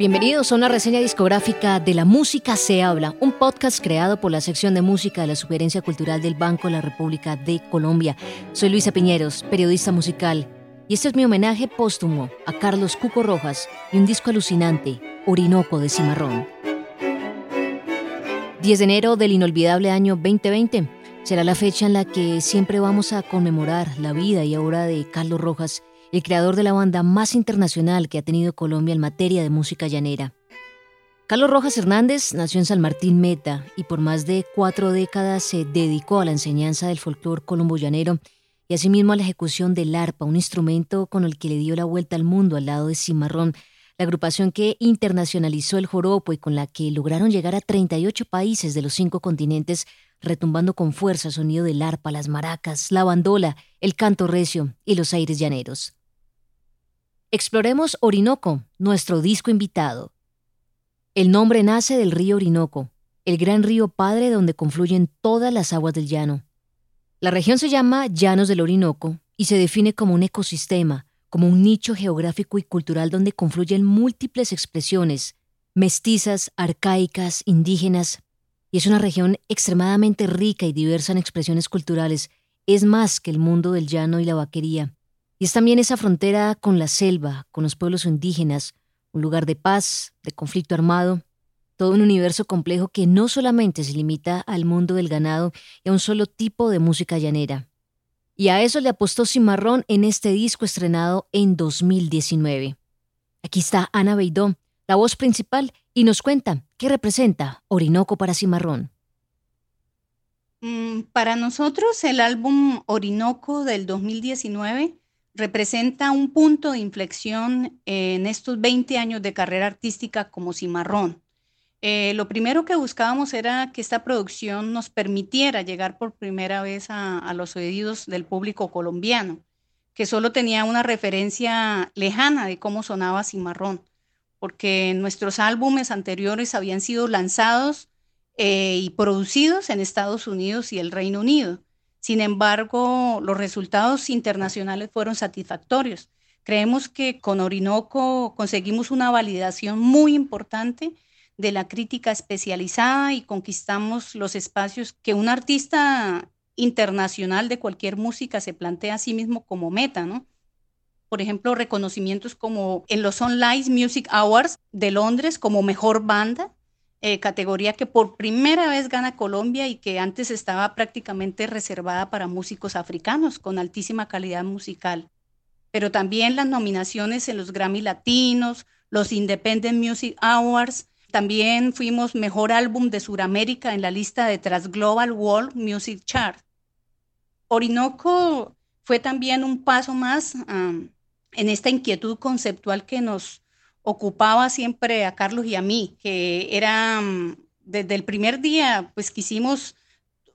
Bienvenidos a una reseña discográfica de La Música se habla, un podcast creado por la sección de música de la Sugerencia Cultural del Banco de la República de Colombia. Soy Luisa Piñeros, periodista musical, y este es mi homenaje póstumo a Carlos Cuco Rojas y un disco alucinante, Orinoco de Cimarrón. 10 de enero del inolvidable año 2020 será la fecha en la que siempre vamos a conmemorar la vida y obra de Carlos Rojas el creador de la banda más internacional que ha tenido Colombia en materia de música llanera. Carlos Rojas Hernández nació en San Martín Meta y por más de cuatro décadas se dedicó a la enseñanza del folclore colombo-llanero y asimismo a la ejecución del arpa, un instrumento con el que le dio la vuelta al mundo al lado de Cimarrón, la agrupación que internacionalizó el joropo y con la que lograron llegar a 38 países de los cinco continentes, retumbando con fuerza el sonido del arpa, las maracas, la bandola, el canto recio y los aires llaneros. Exploremos Orinoco, nuestro disco invitado. El nombre nace del río Orinoco, el gran río padre donde confluyen todas las aguas del llano. La región se llama Llanos del Orinoco y se define como un ecosistema, como un nicho geográfico y cultural donde confluyen múltiples expresiones, mestizas, arcaicas, indígenas, y es una región extremadamente rica y diversa en expresiones culturales, es más que el mundo del llano y la vaquería. Y es también esa frontera con la selva, con los pueblos indígenas, un lugar de paz, de conflicto armado, todo un universo complejo que no solamente se limita al mundo del ganado y a un solo tipo de música llanera. Y a eso le apostó Cimarrón en este disco estrenado en 2019. Aquí está Ana Beidó, la voz principal, y nos cuenta qué representa Orinoco para Cimarrón. Mm, para nosotros el álbum Orinoco del 2019 representa un punto de inflexión en estos 20 años de carrera artística como Cimarrón. Eh, lo primero que buscábamos era que esta producción nos permitiera llegar por primera vez a, los oídos del público colombiano, que solo tenía una referencia lejana de cómo sonaba Cimarrón, porque nuestros álbumes anteriores habían sido lanzados eh, y producidos en Estados Unidos y el Reino Unido. Sin embargo, los resultados internacionales fueron satisfactorios. Creemos que con Orinoco conseguimos una validación muy importante de la crítica especializada y conquistamos los espacios que un artista internacional de cualquier música se plantea a sí mismo como meta, ¿no? Por ejemplo, reconocimientos como en los Online Music Awards de Londres como mejor banda, eh, categoría que por primera vez gana Colombia y que antes estaba prácticamente reservada para músicos africanos con altísima calidad musical. Pero también las nominaciones en los Grammy Latinos, los Independent Music Awards, también fuimos mejor álbum de Sudamérica en la lista de Tras Global World Music Chart. Orinoco fue también un paso más en esta inquietud conceptual que nos ocupaba siempre a Carlos y a mí, que era mm, desde el primer día, pues quisimos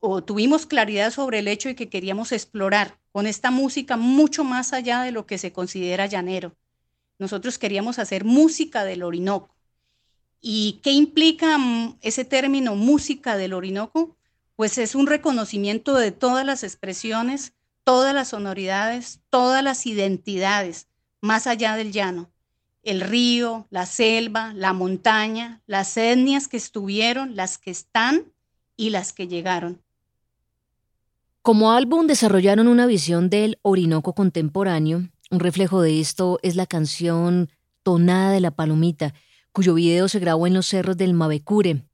o tuvimos claridad sobre el hecho de que queríamos explorar con esta música mucho más allá de lo que se considera llanero. Nosotros queríamos hacer música del Orinoco. ¿Y qué implica mm, ese término música del Orinoco? Pues es un reconocimiento de todas las expresiones, todas las sonoridades, todas las identidades, más allá del llano el río, la selva, la montaña, las etnias que estuvieron, las que están y las que llegaron. Como álbum desarrollaron una visión del Orinoco contemporáneo. Un reflejo de esto es la canción Tonada de la Palomita, cuyo video se grabó en los cerros del Mavecure.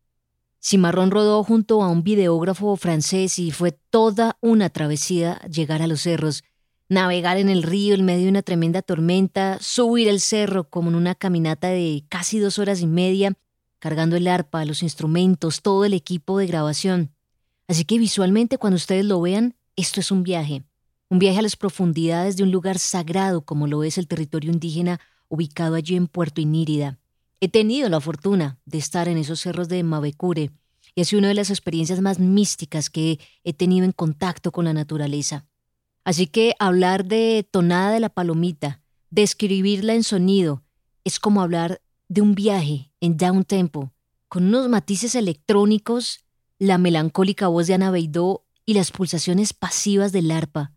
Cimarrón rodó junto a un videógrafo francés y fue toda una travesía llegar a los cerros navegar en el río en medio de una tremenda tormenta, subir el cerro como en una caminata de casi dos horas y media, cargando el arpa, los instrumentos, todo el equipo de grabación. Así que visualmente cuando ustedes lo vean, esto es un viaje, un viaje a las profundidades de un lugar sagrado como lo es el territorio indígena ubicado allí en Puerto Inírida. He tenido la fortuna de estar en esos cerros de Mavecure y ha sido una de las experiencias más místicas que he tenido en contacto con la naturaleza. Así que hablar de tonada de la palomita, describirla en sonido, es como hablar de un viaje en down tempo, con unos matices electrónicos, la melancólica voz de Ana Beidó y las pulsaciones pasivas del arpa.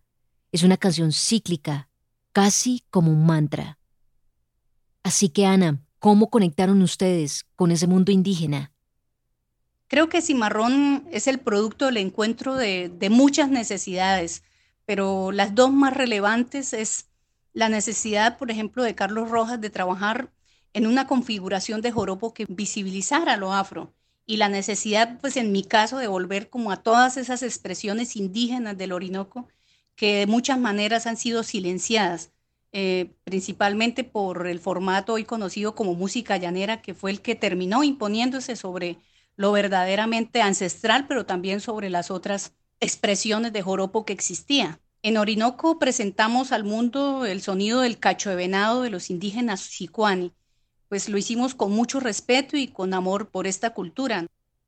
Es una canción cíclica, casi como un mantra. Así que Ana, ¿Cómo conectaron ustedes con ese mundo indígena? Creo que Cimarrón es el producto del encuentro de, de muchas necesidades, pero las dos más relevantes es la necesidad, por ejemplo, de Carlos Rojas de trabajar en una configuración de joropo que visibilizara lo afro y la necesidad, pues en mi caso, de volver como a todas esas expresiones indígenas del Orinoco que de muchas maneras han sido silenciadas, eh, principalmente por el formato hoy conocido como música llanera, que fue el que terminó imponiéndose sobre lo verdaderamente ancestral, pero también sobre las otras expresiones de joropo que existía. En Orinoco presentamos al mundo el sonido del cacho de venado de los indígenas sicuani, pues lo hicimos con mucho respeto y con amor por esta cultura.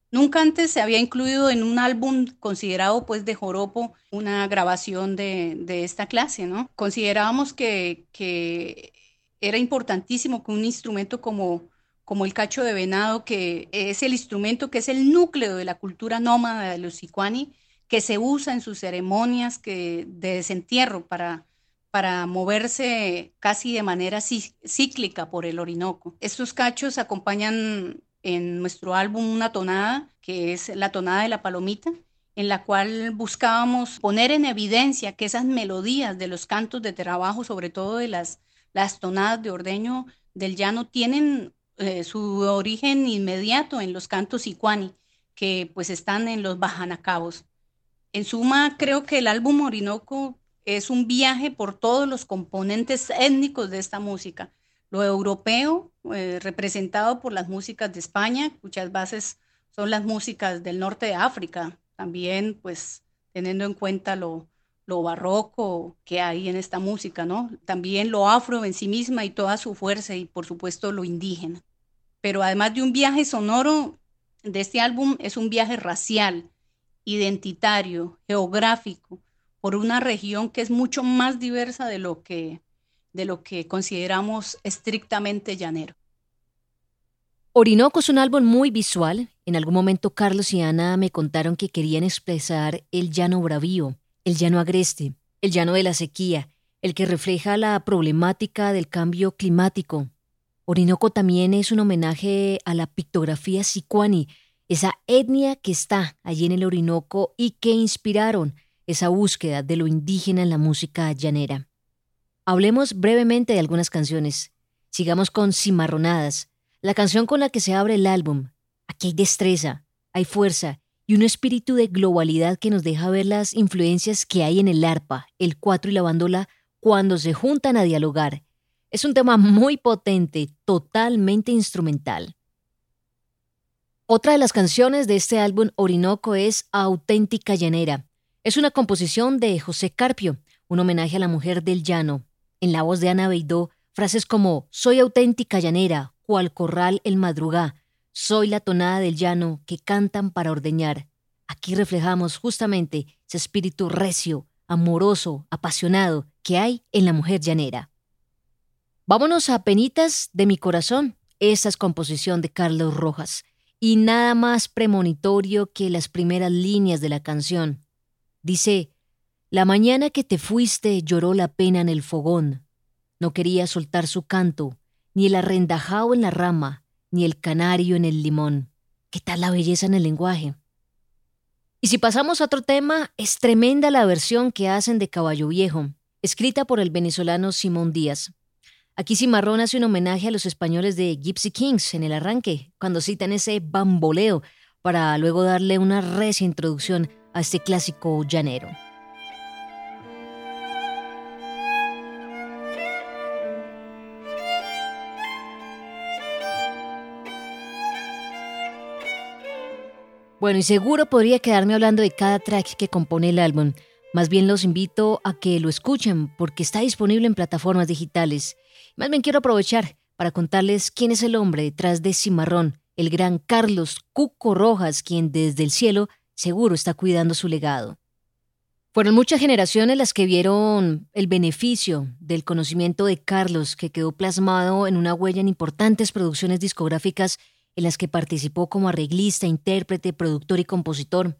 Nunca antes se había incluido en un álbum considerado pues de joropo una grabación de, esta clase, ¿no? Considerábamos que, que, era importantísimo que un instrumento como, como el cacho de venado, que es el instrumento que es el núcleo de la cultura nómada de los sicuani, que se usa en sus ceremonias de desentierro para para moverse casi de manera cíclica por el Orinoco. Estos cachos acompañan en nuestro álbum una tonada, que es la tonada de la palomita, en la cual buscábamos poner en evidencia que esas melodías de los cantos de trabajo, sobre todo de las, las tonadas de ordeño del llano, tienen eh, su origen inmediato en los cantos icuani, que pues están en los bajanacabos. En suma, creo que el álbum Orinoco es un viaje por todos los componentes étnicos de esta música. Lo europeo, eh, representado por las músicas de España, muchas bases son las músicas del norte de África, también pues teniendo en cuenta lo, lo barroco que hay en esta música, ¿no? También lo afro en sí misma y toda su fuerza y por supuesto lo indígena. Pero además de un viaje sonoro de este álbum, es un viaje racial, identitario, geográfico, por una región que es mucho más diversa de lo que, de lo que consideramos estrictamente llanero. Orinoco es un álbum muy visual. En algún momento Carlos y Ana me contaron que querían expresar el llano bravío, el llano agreste, el llano de la sequía, el que refleja la problemática del cambio climático. Orinoco también es un homenaje a la pictografía sicuani, esa etnia que está allí en el Orinoco y que inspiraron esa búsqueda de lo indígena en la música llanera. Hablemos brevemente de algunas canciones. Sigamos con Cimarronadas, la canción con la que se abre el álbum. Aquí hay destreza, hay fuerza y un espíritu de globalidad que nos deja ver las influencias que hay en el arpa, el cuatro y la bandola cuando se juntan a dialogar. Es un tema muy potente, totalmente instrumental. Otra de las canciones de este álbum Orinoco es Auténtica Llanera, es una composición de José Carpio, un homenaje a la mujer del llano. En la voz de Ana Beidó, frases como Soy auténtica llanera, cual corral el madrugá, soy la tonada del llano que cantan para ordeñar. Aquí reflejamos justamente ese espíritu recio, amoroso, apasionado que hay en la mujer llanera. Vámonos a Penitas de mi corazón. Esta es composición de Carlos Rojas y nada más premonitorio que las primeras líneas de la canción. Dice, la mañana que te fuiste lloró la pena en el fogón. No quería soltar su canto, ni el arrendajao en la rama, ni el canario en el limón. ¿Qué tal la belleza en el lenguaje? Y si pasamos a otro tema, es tremenda la versión que hacen de Caballo Viejo, escrita por el venezolano Simón Díaz. Aquí Cimarrón hace un homenaje a los españoles de Gypsy Kings en el arranque, cuando citan ese bamboleo, para luego darle una recia introducción a este clásico llanero. Bueno, y seguro podría quedarme hablando de cada track que compone el álbum. Más bien los invito a que lo escuchen porque está disponible en plataformas digitales. Más bien quiero aprovechar para contarles quién es el hombre detrás de Cimarrón, el gran Carlos Cuco Rojas, quien desde el cielo seguro está cuidando su legado. Fueron muchas generaciones las que vieron el beneficio del conocimiento de Carlos, que quedó plasmado en una huella en importantes producciones discográficas en las que participó como arreglista, intérprete, productor y compositor.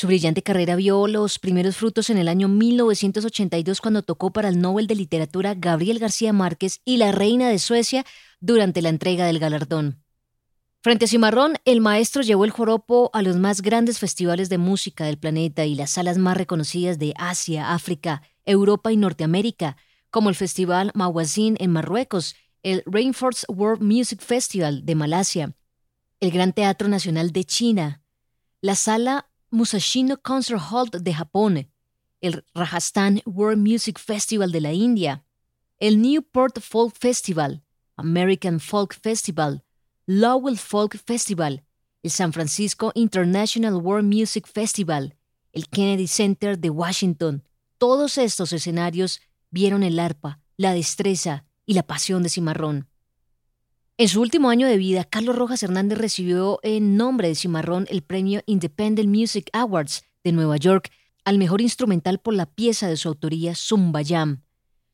Su brillante carrera vio los primeros frutos en el año 1982 cuando tocó para el Nobel de Literatura Gabriel García Márquez y la reina de Suecia durante la entrega del galardón. Frente a Cimarrón, el maestro llevó el joropo a los más grandes festivales de música del planeta y las salas más reconocidas de Asia, África, Europa y Norteamérica, como el Festival Mawazin en Marruecos, el Rainforest World Music Festival de Malasia, el Gran Teatro Nacional de China, la Sala Musashino Concert Hall de Japón, el Rajasthan World Music Festival de la India, el Newport Folk Festival, American Folk Festival, Lowell Folk Festival, el San Francisco International World Music Festival, el Kennedy Center de Washington. Todos estos escenarios vieron el arpa, la destreza y la pasión de Cimarrón. En su último año de vida, Carlos Rojas Hernández recibió en nombre de Cimarrón el premio Independent Music Awards de Nueva York al mejor instrumental por la pieza de su autoría Zumbayam.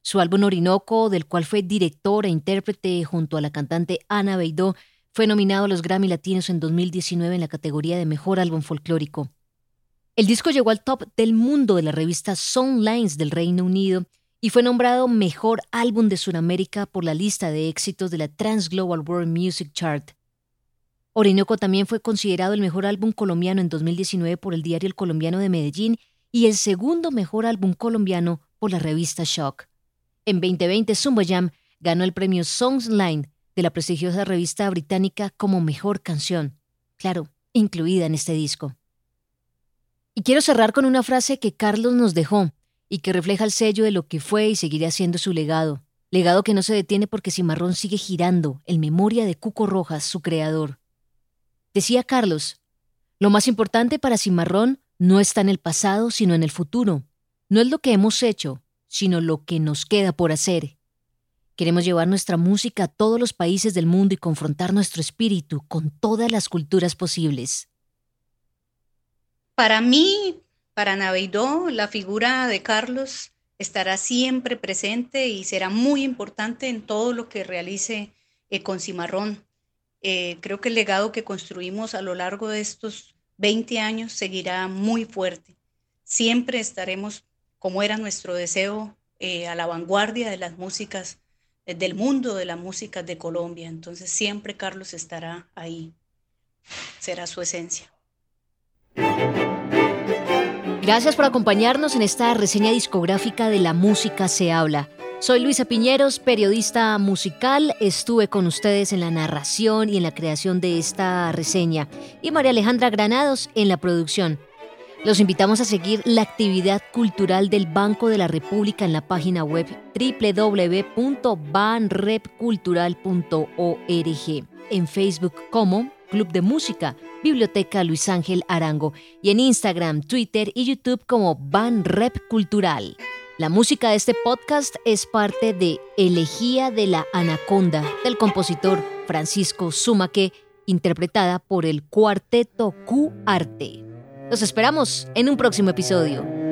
Su álbum Orinoco, del cual fue director e intérprete junto a la cantante Ana Beidó, fue nominado a los Grammy Latinos en 2019 en la categoría de Mejor Álbum Folclórico. El disco llegó al top del mundo de la revista Songlines del Reino Unido y fue nombrado Mejor Álbum de Sudamérica por la lista de éxitos de la Trans Global World Music Chart. Orinoco también fue considerado el mejor álbum colombiano en 2019 por el diario El Colombiano de Medellín y el segundo mejor álbum colombiano por la revista Shock. En 2020, Zumba Jam ganó el premio Songsline de la prestigiosa revista británica como mejor canción, claro, incluida en este disco. Y quiero cerrar con una frase que Carlos nos dejó y que refleja el sello de lo que fue y seguirá siendo su legado, legado que no se detiene porque Cimarrón sigue girando en memoria de Cuco Rojas, su creador. Decía Carlos, lo más importante para Cimarrón no está en el pasado, sino en el futuro. No es lo que hemos hecho, sino lo que nos queda por hacer. Queremos llevar nuestra música a todos los países del mundo y confrontar nuestro espíritu con todas las culturas posibles. Para mí, para Naveidó, la figura de Carlos estará siempre presente y será muy importante en todo lo que realice eh, con Cimarrón. Eh, creo que el legado que construimos a lo largo de estos 20 años seguirá muy fuerte. Siempre estaremos, como era nuestro deseo, eh, a la vanguardia de las músicas del mundo de la música de Colombia. Entonces siempre Carlos estará ahí. Será su esencia. Gracias por acompañarnos en esta reseña discográfica de La Música se habla. Soy Luisa Piñeros, periodista musical. Estuve con ustedes en la narración y en la creación de esta reseña. Y María Alejandra Granados en la producción. Los invitamos a seguir la actividad cultural del Banco de la República en la página web www.banrepcultural.org, en Facebook como Club de Música, Biblioteca Luis Ángel Arango y en Instagram, Twitter y YouTube como Banrep Cultural. La música de este podcast es parte de Elegía de la Anaconda del compositor Francisco Sumaque, interpretada por el Cuarteto Q Arte. Los esperamos en un próximo episodio.